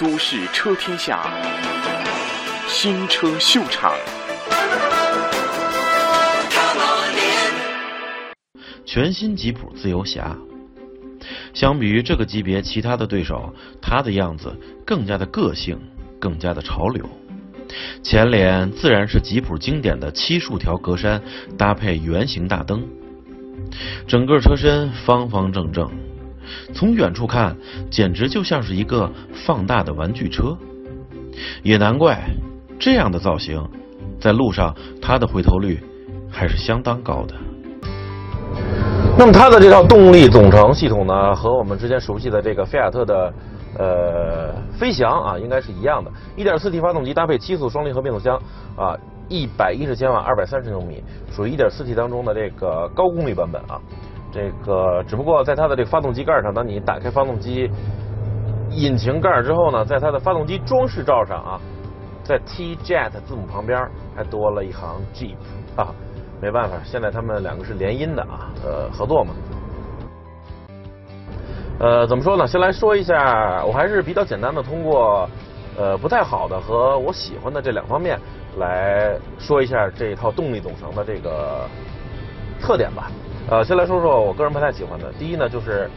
都市车天下，新车秀场。全新吉普自由侠，相比于这个级别其他的对手，它的样子更加的个性，更加的潮流。前脸自然是吉普经典的七竖条格栅，搭配圆形大灯，整个车身方方正正，从远处看简直就像是一个放大的玩具车。也难怪这样的造型，在路上它的回头率还是相当高的。那么它的这套动力总成系统呢，和我们之前熟悉的这个菲亚特的。呃，飞翔啊，应该是一样的。1.4T 发动机搭配七速双离合变速箱啊，110千瓦，230牛米，属于 1.4T 当中的这个高功率版本啊。这个只不过在它的这个发动机盖上，当你打开发动机引擎盖之后呢，在它的发动机装饰罩上啊，在 T-Jet 字母旁边还多了一行 Jeep 啊。没办法，现在他们两个是联姻的啊，呃，合作嘛。呃，怎么说呢？先来说一下，我还是比较简单的，通过呃不太好的和我喜欢的这两方面来说一下这一套动力总成的这个特点吧。呃，先来说说我个人不太喜欢的。第一呢，就是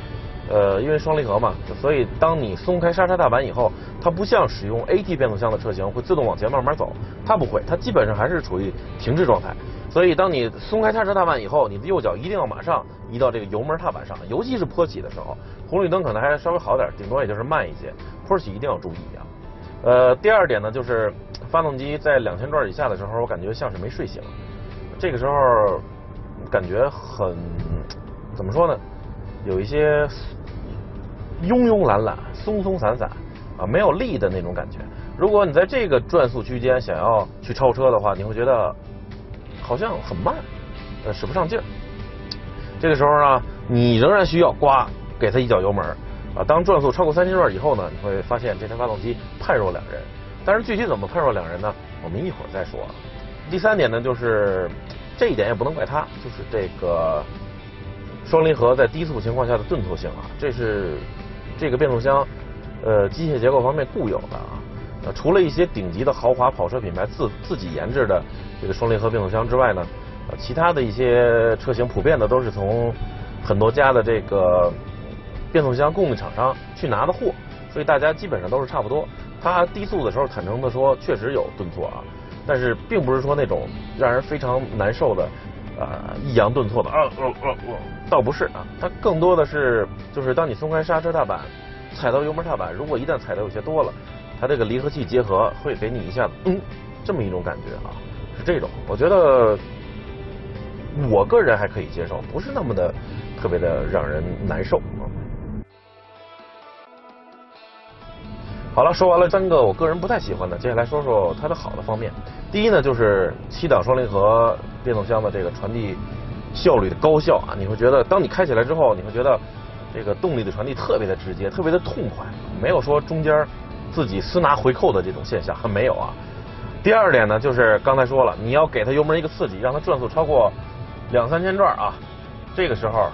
呃因为双离合嘛，所以当你松开刹车踏板以后，它不像使用 AT 变速箱的车型会自动往前慢慢走，它不会，它基本上还是处于停滞状态。所以当你松开刹车踏板以后，你的右脚一定要马上移到这个油门踏板上，尤其是坡起的时候。红绿灯可能还稍微好点，顶多也就是慢一些。坡起一定要注意啊。呃，第二点呢，就是发动机在两千转以下的时候，我感觉像是没睡醒。这个时候感觉很怎么说呢？有一些慵慵懒懒、松松散散啊，没有力的那种感觉。如果你在这个转速区间想要去超车的话，你会觉得好像很慢，呃，使不上劲儿。这个时候呢，你仍然需要刮。给他一脚油门啊！当转速超过三千转以后呢，你会发现这台发动机判若两人。但是具体怎么判若两人呢？我们一会儿再说。第三点呢，就是这一点也不能怪它，就是这个双离合在低速情况下的顿挫性啊，这是这个变速箱呃机械结构方面固有的啊。呃，除了一些顶级的豪华跑车品牌自自己研制的这个双离合变速箱之外呢，呃，其他的一些车型普遍的都是从很多家的这个。变速箱供应厂商去拿的货，所以大家基本上都是差不多。它低速的时候，坦诚的说，确实有顿挫啊，但是并不是说那种让人非常难受的啊抑扬顿挫的啊，啊，啊，啊倒不是啊，它更多的是就是当你松开刹车踏板，踩到油门踏板，如果一旦踩的有些多了，它这个离合器结合会给你一下子嗯这么一种感觉啊，是这种。我觉得我个人还可以接受，不是那么的特别的让人难受啊。好了，说完了三个我个人不太喜欢的，接下来说说它的好的方面。第一呢，就是七档双离合变速箱的这个传递效率的高效啊，你会觉得当你开起来之后，你会觉得这个动力的传递特别的直接，特别的痛快，没有说中间自己私拿回扣的这种现象，还没有啊。第二点呢，就是刚才说了，你要给它油门一个刺激，让它转速超过两三千转啊，这个时候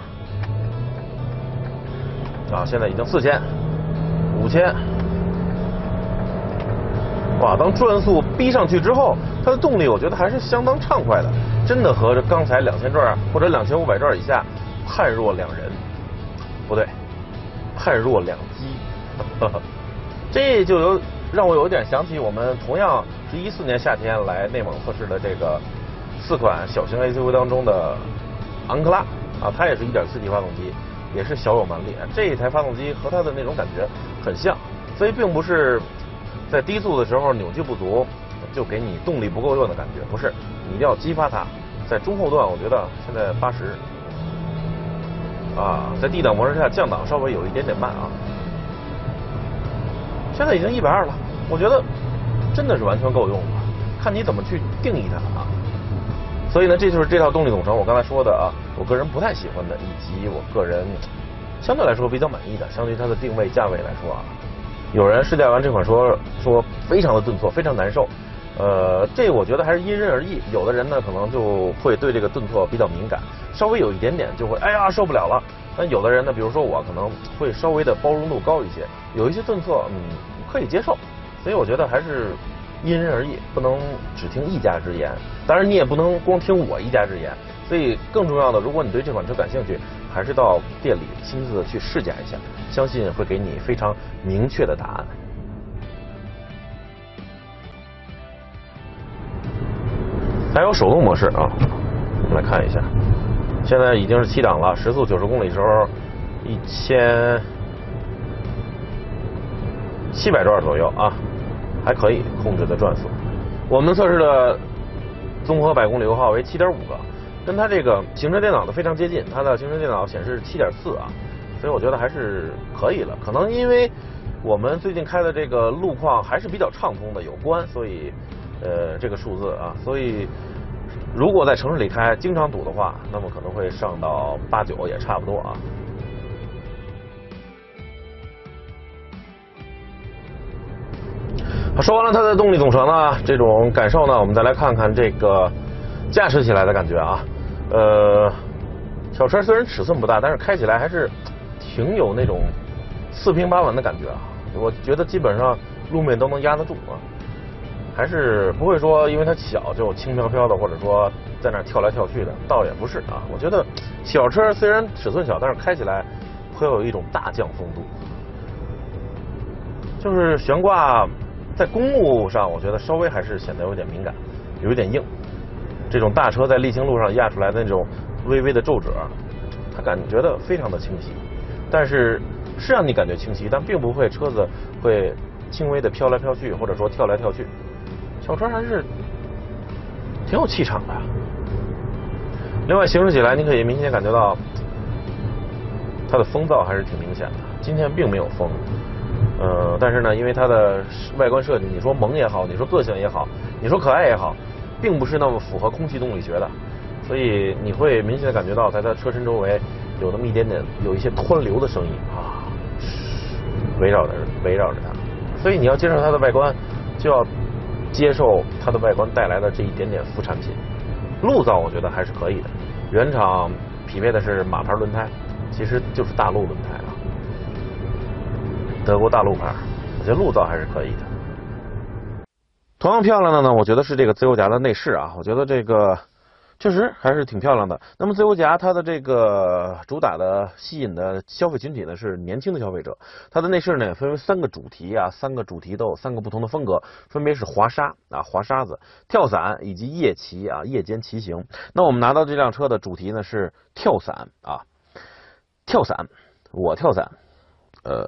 啊，现在已经四千、五千。哇，当转速逼上去之后，它的动力我觉得还是相当畅快的，真的和刚才两千转或者两千五百转以下判若两人，不对，判若两机。这就有让我有点想起我们同样是一四年夏天来内蒙测试的这个四款小型 SUV 当中的昂克拉啊，它也是一点四 T 发动机，也是小有蛮力。这一台发动机和它的那种感觉很像，所以并不是。在低速的时候扭矩不足，就给你动力不够用的感觉，不是，你一定要激发它。在中后段，我觉得现在八十，啊，在 D 档模式下降档稍微有一点点慢啊，现在已经一百二了，我觉得真的是完全够用了，看你怎么去定义它啊。所以呢，这就是这套动力总成，我刚才说的啊，我个人不太喜欢的，以及我个人相对来说比较满意的，相对于它的定位价位来说啊。有人试驾完这款说说非常的顿挫，非常难受。呃，这我觉得还是因人而异。有的人呢可能就会对这个顿挫比较敏感，稍微有一点点就会哎呀受不了了。但有的人呢，比如说我可能会稍微的包容度高一些，有一些顿挫，嗯，可以接受。所以我觉得还是因人而异，不能只听一家之言。当然，你也不能光听我一家之言。所以更重要的，如果你对这款车感兴趣，还是到店里亲自去试驾一下，相信会给你非常明确的答案。还有手动模式啊，我们来看一下，现在已经是七档了，时速九十公里时候一千七百转左右啊，还可以控制的转速。我们测试的综合百公里油耗为七点五个。跟它这个行车电脑的非常接近，它的行车电脑显示七点四啊，所以我觉得还是可以了。可能因为我们最近开的这个路况还是比较畅通的有关，所以呃这个数字啊，所以如果在城市里开经常堵的话，那么可能会上到八九也差不多啊。说完了它的动力总成呢，这种感受呢，我们再来看看这个驾驶起来的感觉啊。呃，小车虽然尺寸不大，但是开起来还是挺有那种四平八稳的感觉啊。我觉得基本上路面都能压得住啊，还是不会说因为它小就轻飘飘的，或者说在那跳来跳去的，倒也不是啊。我觉得小车虽然尺寸小，但是开起来会有一种大将风度。就是悬挂在公路上，我觉得稍微还是显得有点敏感，有一点硬。这种大车在沥青路上压出来的那种微微的皱褶，它感觉的非常的清晰，但是是让你感觉清晰，但并不会车子会轻微的飘来飘去，或者说跳来跳去。小车还是挺有气场的。另外行驶起来，你可以明显感觉到它的风噪还是挺明显的。今天并没有风，呃，但是呢，因为它的外观设计，你说萌也好，你说个性也好，你说可爱也好。并不是那么符合空气动力学的，所以你会明显的感觉到，在它车身周围有那么一点点有一些湍流的声音啊，围绕着围绕着它，所以你要接受它的外观，就要接受它的外观带来的这一点点副产品。路噪我觉得还是可以的，原厂匹配的是马牌轮胎，其实就是大陆轮胎啊，德国大陆牌，我觉得路噪还是可以的。同样漂亮的呢，我觉得是这个自由夹的内饰啊，我觉得这个确实还是挺漂亮的。那么自由夹它的这个主打的吸引的消费群体呢是年轻的消费者。它的内饰呢分为三个主题啊，三个主题都有三个不同的风格，分别是滑沙啊、滑沙子、跳伞以及夜骑啊、夜间骑行。那我们拿到这辆车的主题呢是跳伞啊，跳伞，我跳伞，呃，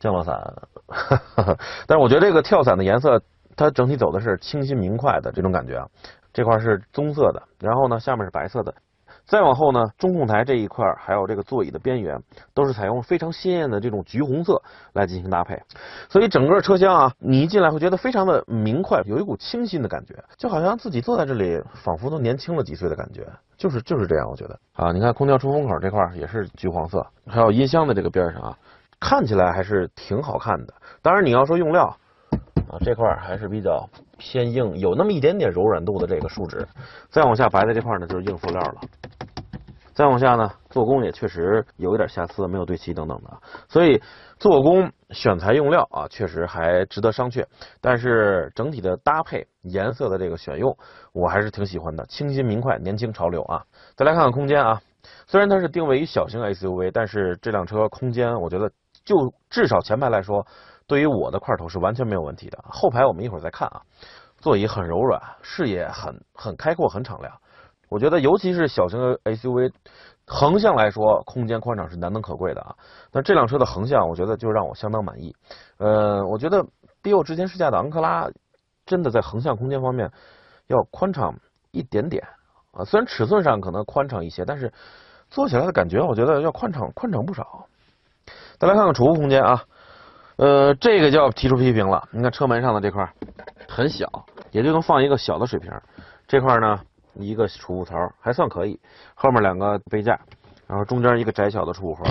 降落伞，但是我觉得这个跳伞的颜色。它整体走的是清新明快的这种感觉啊，这块是棕色的，然后呢下面是白色的，再往后呢中控台这一块还有这个座椅的边缘都是采用非常鲜艳的这种橘红色来进行搭配，所以整个车厢啊你一进来会觉得非常的明快，有一股清新的感觉，就好像自己坐在这里仿佛都年轻了几岁的感觉，就是就是这样我觉得。啊，你看空调出风口这块也是橘黄色，还有音箱的这个边上啊，看起来还是挺好看的，当然你要说用料。啊，这块还是比较偏硬，有那么一点点柔软度的这个树脂。再往下白的这块呢，就是硬塑料了。再往下呢，做工也确实有一点瑕疵，没有对齐等等的。所以做工、选材、用料啊，确实还值得商榷。但是整体的搭配、颜色的这个选用，我还是挺喜欢的，清新明快、年轻潮流啊。再来看看空间啊，虽然它是定位于小型 SUV，但是这辆车空间，我觉得就至少前排来说。对于我的块头是完全没有问题的，后排我们一会儿再看啊。座椅很柔软，视野很很开阔，很敞亮。我觉得尤其是小型的 SUV，横向来说空间宽敞是难能可贵的啊。那这辆车的横向，我觉得就让我相当满意。呃，我觉得比我之前试驾的昂克拉真的在横向空间方面要宽敞一点点啊。虽然尺寸上可能宽敞一些，但是坐起来的感觉我觉得要宽敞宽敞不少。再来看看储物空间啊。呃，这个就要提出批评了。你看车门上的这块很小，也就能放一个小的水瓶。这块呢，一个储物槽还算可以。后面两个杯架，然后中间一个窄小的储物盒。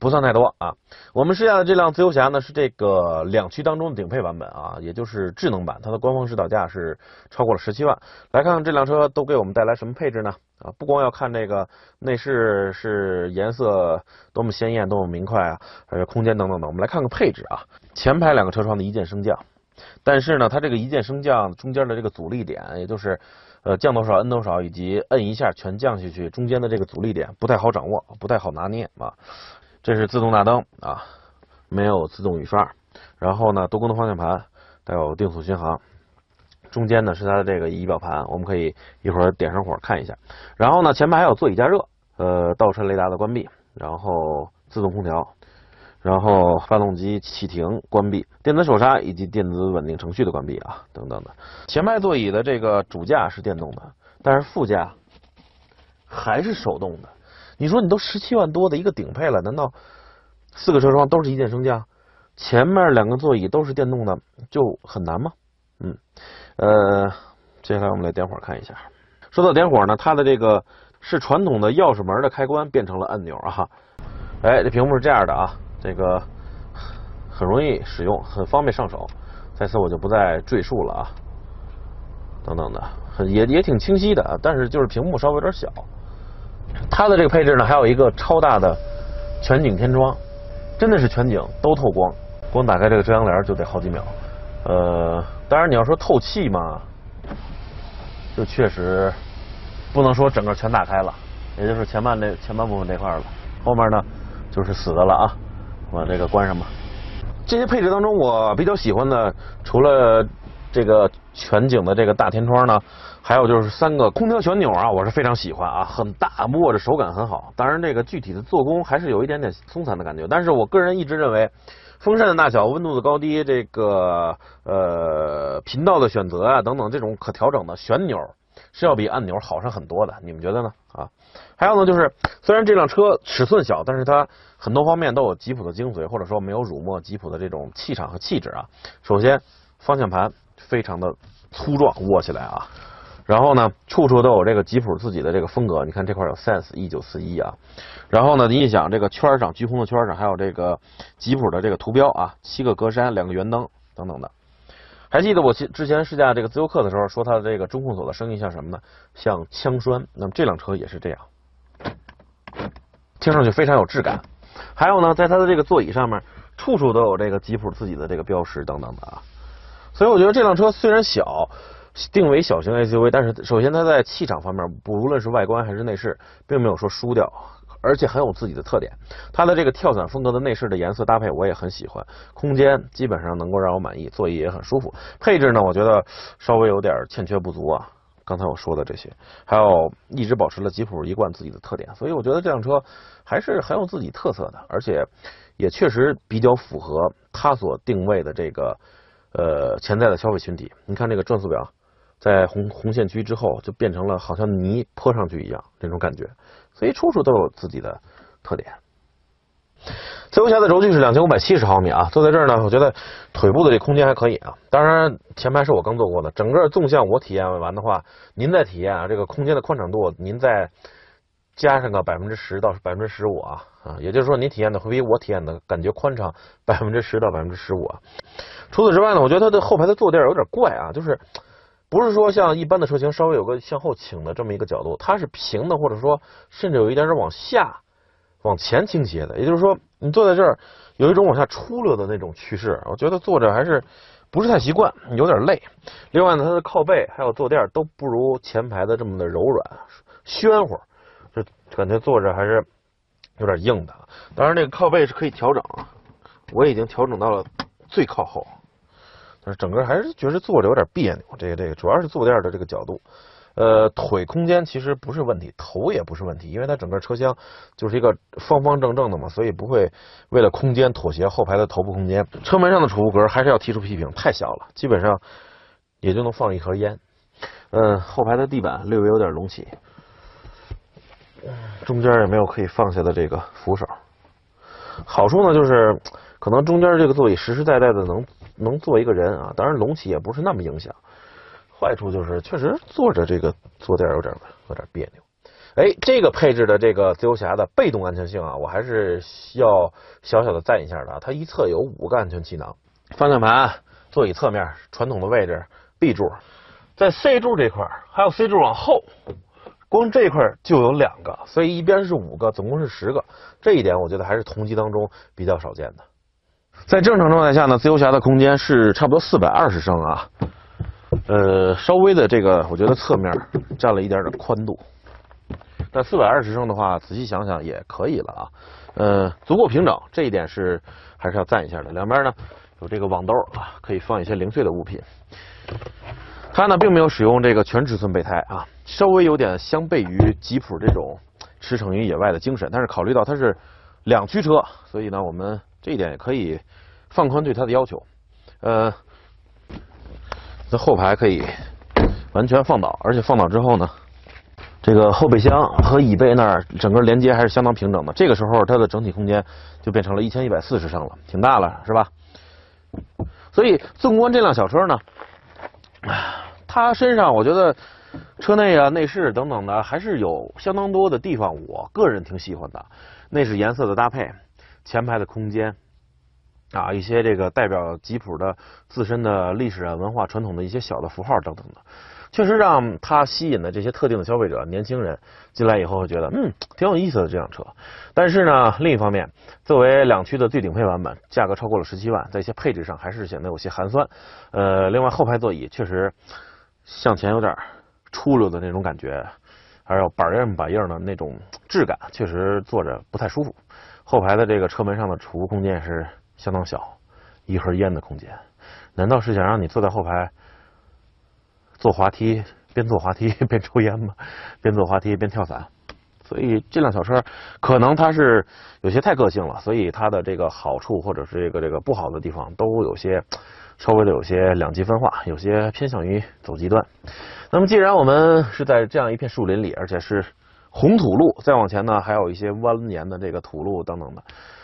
不算太多啊。我们试驾的这辆自由侠呢是这个两驱当中的顶配版本啊，也就是智能版，它的官方指导价是超过了十七万。来看看这辆车都给我们带来什么配置呢？啊，不光要看这个内饰是颜色多么鲜艳、多么明快啊，还有空间等等等。我们来看看配置啊，前排两个车窗的一键升降，但是呢，它这个一键升降中间的这个阻力点，也就是呃降多少摁多少，以及摁一下全降下去，中间的这个阻力点不太好掌握，不太好拿捏啊。这是自动大灯啊，没有自动雨刷，然后呢，多功能方向盘，带有定速巡航。中间呢是它的这个仪表盘，我们可以一会儿点上火看一下。然后呢，前排还有座椅加热，呃，倒车雷达的关闭，然后自动空调，然后发动机启停关闭，电子手刹以及电子稳定程序的关闭啊，等等的。前排座椅的这个主驾是电动的，但是副驾还是手动的。你说你都十七万多的一个顶配了，难道四个车窗都是一键升降，前面两个座椅都是电动的就很难吗？嗯。呃，接下来我们来点火看一下。说到点火呢，它的这个是传统的钥匙门的开关变成了按钮啊。哎，这屏幕是这样的啊，这个很容易使用，很方便上手。在此我就不再赘述了啊。等等的，也也挺清晰的，但是就是屏幕稍微有点小。它的这个配置呢，还有一个超大的全景天窗，真的是全景都透光，光打开这个遮阳帘就得好几秒。呃，当然你要说透气嘛，就确实不能说整个全打开了，也就是前半那前半部分这块了，后面呢就是死的了啊，把这个关上吧。这些配置当中，我比较喜欢的，除了这个全景的这个大天窗呢，还有就是三个空调旋钮啊，我是非常喜欢啊，很大，握着手感很好。当然这个具体的做工还是有一点点松散的感觉，但是我个人一直认为。风扇的大小、温度的高低、这个呃频道的选择啊等等，这种可调整的旋钮是要比按钮好上很多的。你们觉得呢？啊，还有呢，就是虽然这辆车尺寸小，但是它很多方面都有吉普的精髓，或者说没有辱没吉普的这种气场和气质啊。首先，方向盘非常的粗壮，握起来啊。然后呢，处处都有这个吉普自己的这个风格。你看这块有 Sense 一九四一啊。然后呢，你一想这个圈上，橘红的圈上还有这个吉普的这个图标啊，七个格栅，两个圆灯等等的。还记得我之前试驾这个自由客的时候，说它的这个中控锁的声音像什么呢？像枪栓。那么这辆车也是这样，听上去非常有质感。还有呢，在它的这个座椅上面，处处都有这个吉普自己的这个标识等等的啊。所以我觉得这辆车虽然小。定为小型 SUV，但是首先它在气场方面，不无论是外观还是内饰，并没有说输掉，而且很有自己的特点。它的这个跳伞风格的内饰的颜色搭配我也很喜欢，空间基本上能够让我满意，座椅也很舒服。配置呢，我觉得稍微有点欠缺不足啊。刚才我说的这些，还有一直保持了吉普一贯自己的特点，所以我觉得这辆车还是很有自己特色的，而且也确实比较符合它所定位的这个呃潜在的消费群体。你看这个转速表。在红红线区之后，就变成了好像泥泼上去一样这种感觉，所以处处都有自己的特点。自由侠的轴距是两千五百七十毫米啊，坐在这儿呢，我觉得腿部的这空间还可以啊。当然前排是我刚坐过的，整个纵向我体验完的话，您再体验啊，这个空间的宽敞度，您再加上个百分之十到百分之十五啊啊，也就是说您体验的会比我体验的感觉宽敞百分之十到百分之十五啊。除此之外呢，我觉得它的后排的坐垫有点怪啊，就是。不是说像一般的车型稍微有个向后倾的这么一个角度，它是平的，或者说甚至有一点点往下、往前倾斜的。也就是说，你坐在这儿有一种往下出溜的那种趋势，我觉得坐着还是不是太习惯，有点累。另外呢，它的靠背还有坐垫都不如前排的这么的柔软、暄乎，就感觉坐着还是有点硬的。当然，这个靠背是可以调整，我已经调整到了最靠后。整个还是觉得坐着有点别扭，这个这个主要是坐垫的这个角度，呃，腿空间其实不是问题，头也不是问题，因为它整个车厢就是一个方方正正的嘛，所以不会为了空间妥协后排的头部空间。车门上的储物格还是要提出批评，太小了，基本上也就能放一盒烟。嗯，后排的地板略微有点隆起，中间也没有可以放下的这个扶手。好处呢就是可能中间这个座椅实实在在的能。能坐一个人啊，当然隆起也不是那么影响。坏处就是确实坐着这个坐垫有点有点别扭。哎，这个配置的这个自由侠的被动安全性啊，我还是需要小小的赞一下的。它一侧有五个安全气囊，方向盘、座椅侧面传统的位置，B 柱，在 C 柱这块还有 C 柱往后，光这块就有两个，所以一边是五个，总共是十个。这一点我觉得还是同级当中比较少见的。在正常状态下呢，自由侠的空间是差不多四百二十升啊，呃，稍微的这个我觉得侧面占了一点点宽度。但四百二十升的话，仔细想想也可以了啊，呃，足够平整，这一点是还是要赞一下的。两边呢有这个网兜啊，可以放一些零碎的物品。它呢并没有使用这个全尺寸备胎啊，稍微有点相悖于吉普这种驰骋于野外的精神。但是考虑到它是两驱车，所以呢我们这一点也可以放宽对它的要求。呃，这后排可以完全放倒，而且放倒之后呢。这个后备箱和椅背那儿整个连接还是相当平整的，这个时候它的整体空间就变成了一千一百四十升了，挺大了，是吧？所以纵观这辆小车呢，它身上我觉得车内啊、内饰等等的还是有相当多的地方，我个人挺喜欢的。内饰颜色的搭配，前排的空间啊，一些这个代表吉普的自身的历史啊、文化传统的一些小的符号等等的。确实让他吸引的这些特定的消费者，年轻人进来以后会觉得，嗯，挺有意思的这辆车。但是呢，另一方面，作为两驱的最顶配版本，价格超过了十七万，在一些配置上还是显得有些寒酸。呃，另外后排座椅确实向前有点出溜的那种感觉，还有板硬板硬的那种质感，确实坐着不太舒服。后排的这个车门上的储物空间是相当小，一盒烟的空间。难道是想让你坐在后排？坐滑梯，边坐滑梯 边抽烟吗，边坐滑梯边跳伞，所以这辆小车可能它是有些太个性了，所以它的这个好处或者是这个这个不好的地方都有些稍微的有些两极分化，有些偏向于走极端。那么既然我们是在这样一片树林里，而且是红土路，再往前呢还有一些蜿蜒的这个土路等等的，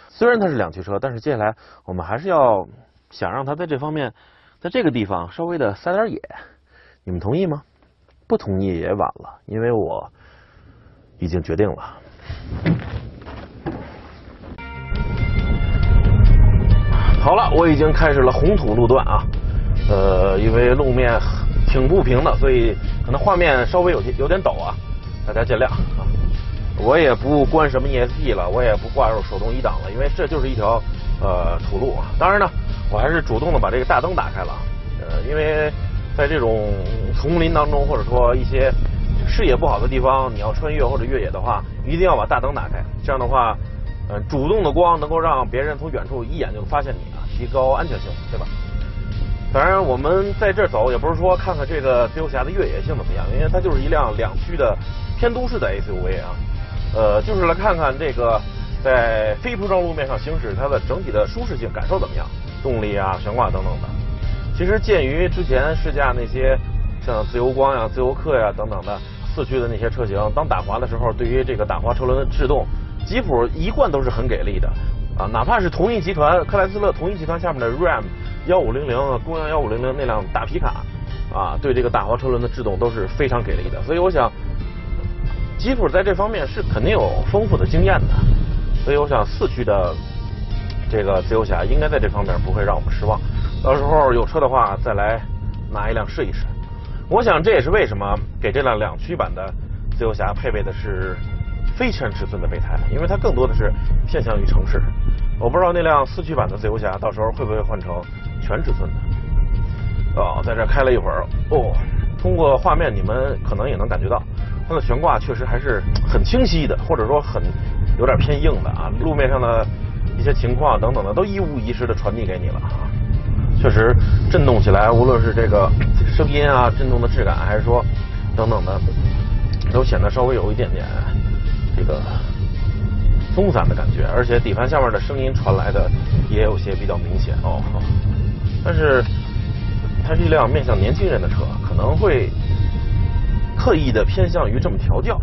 虽然它是两驱车，但是接下来我们还是要想让它在这方面，在这个地方稍微的撒点野。你们同意吗？不同意也晚了，因为我已经决定了。好了，我已经开始了红土路段啊。呃，因为路面挺不平的，所以可能画面稍微有些有点抖啊，大家见谅啊。我也不关什么 ESP 了，我也不挂入手动一档了，因为这就是一条呃土路。当然呢，我还是主动的把这个大灯打开了，呃，因为。在这种丛林当中，或者说一些视野不好的地方，你要穿越或者越野的话，一定要把大灯打开。这样的话，呃，主动的光能够让别人从远处一眼就发现你啊，提高安全性，对吧？当然，我们在这走也不是说看看这个自由侠的越野性怎么样，因为它就是一辆两驱的偏都市的 SUV 啊，呃，就是来看看这个在非铺装路面上行驶它的整体的舒适性感受怎么样，动力啊、悬挂等等的。其实鉴于之前试驾那些像自由光呀、自由客呀等等的四驱的那些车型，当打滑的时候，对于这个打滑车轮的制动，吉普一贯都是很给力的啊。哪怕是同一集团克莱斯勒同一集团下面的 Ram 幺五零零、公羊幺五零零那辆大皮卡啊，对这个打滑车轮的制动都是非常给力的。所以我想，吉普在这方面是肯定有丰富的经验的。所以我想四驱的这个自由侠应该在这方面不会让我们失望。到时候有车的话，再来拿一辆试一试。我想这也是为什么给这辆两驱版的自由侠配备的是非全尺寸的备胎，因为它更多的是偏向于城市。我不知道那辆四驱版的自由侠到时候会不会换成全尺寸的。哦，在这开了一会儿，哦，通过画面你们可能也能感觉到，它的悬挂确实还是很清晰的，或者说很有点偏硬的啊。路面上的一些情况等等的都一五一十的传递给你了啊。确实震动起来，无论是这个声音啊、震动的质感，还是说等等的，都显得稍微有一点点这个松散的感觉，而且底盘下面的声音传来的也有些比较明显哦。但是它是一辆面向年轻人的车，可能会刻意的偏向于这么调教。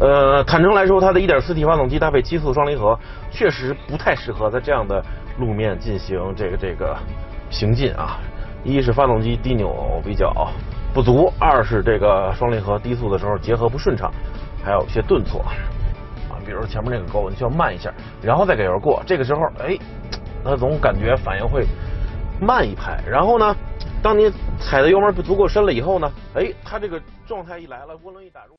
呃，坦诚来说，它的 1.4T 发动机搭配七速双离合，确实不太适合在这样的路面进行这个这个行进啊。一是发动机低扭比较不足，二是这个双离合低速的时候结合不顺畅，还有一些顿挫啊。比如说前面那个沟，你需要慢一下，然后再给油过，这个时候，哎，它总感觉反应会慢一拍。然后呢，当你踩的油门不足够深了以后呢，哎，它这个状态一来了，涡轮一打入。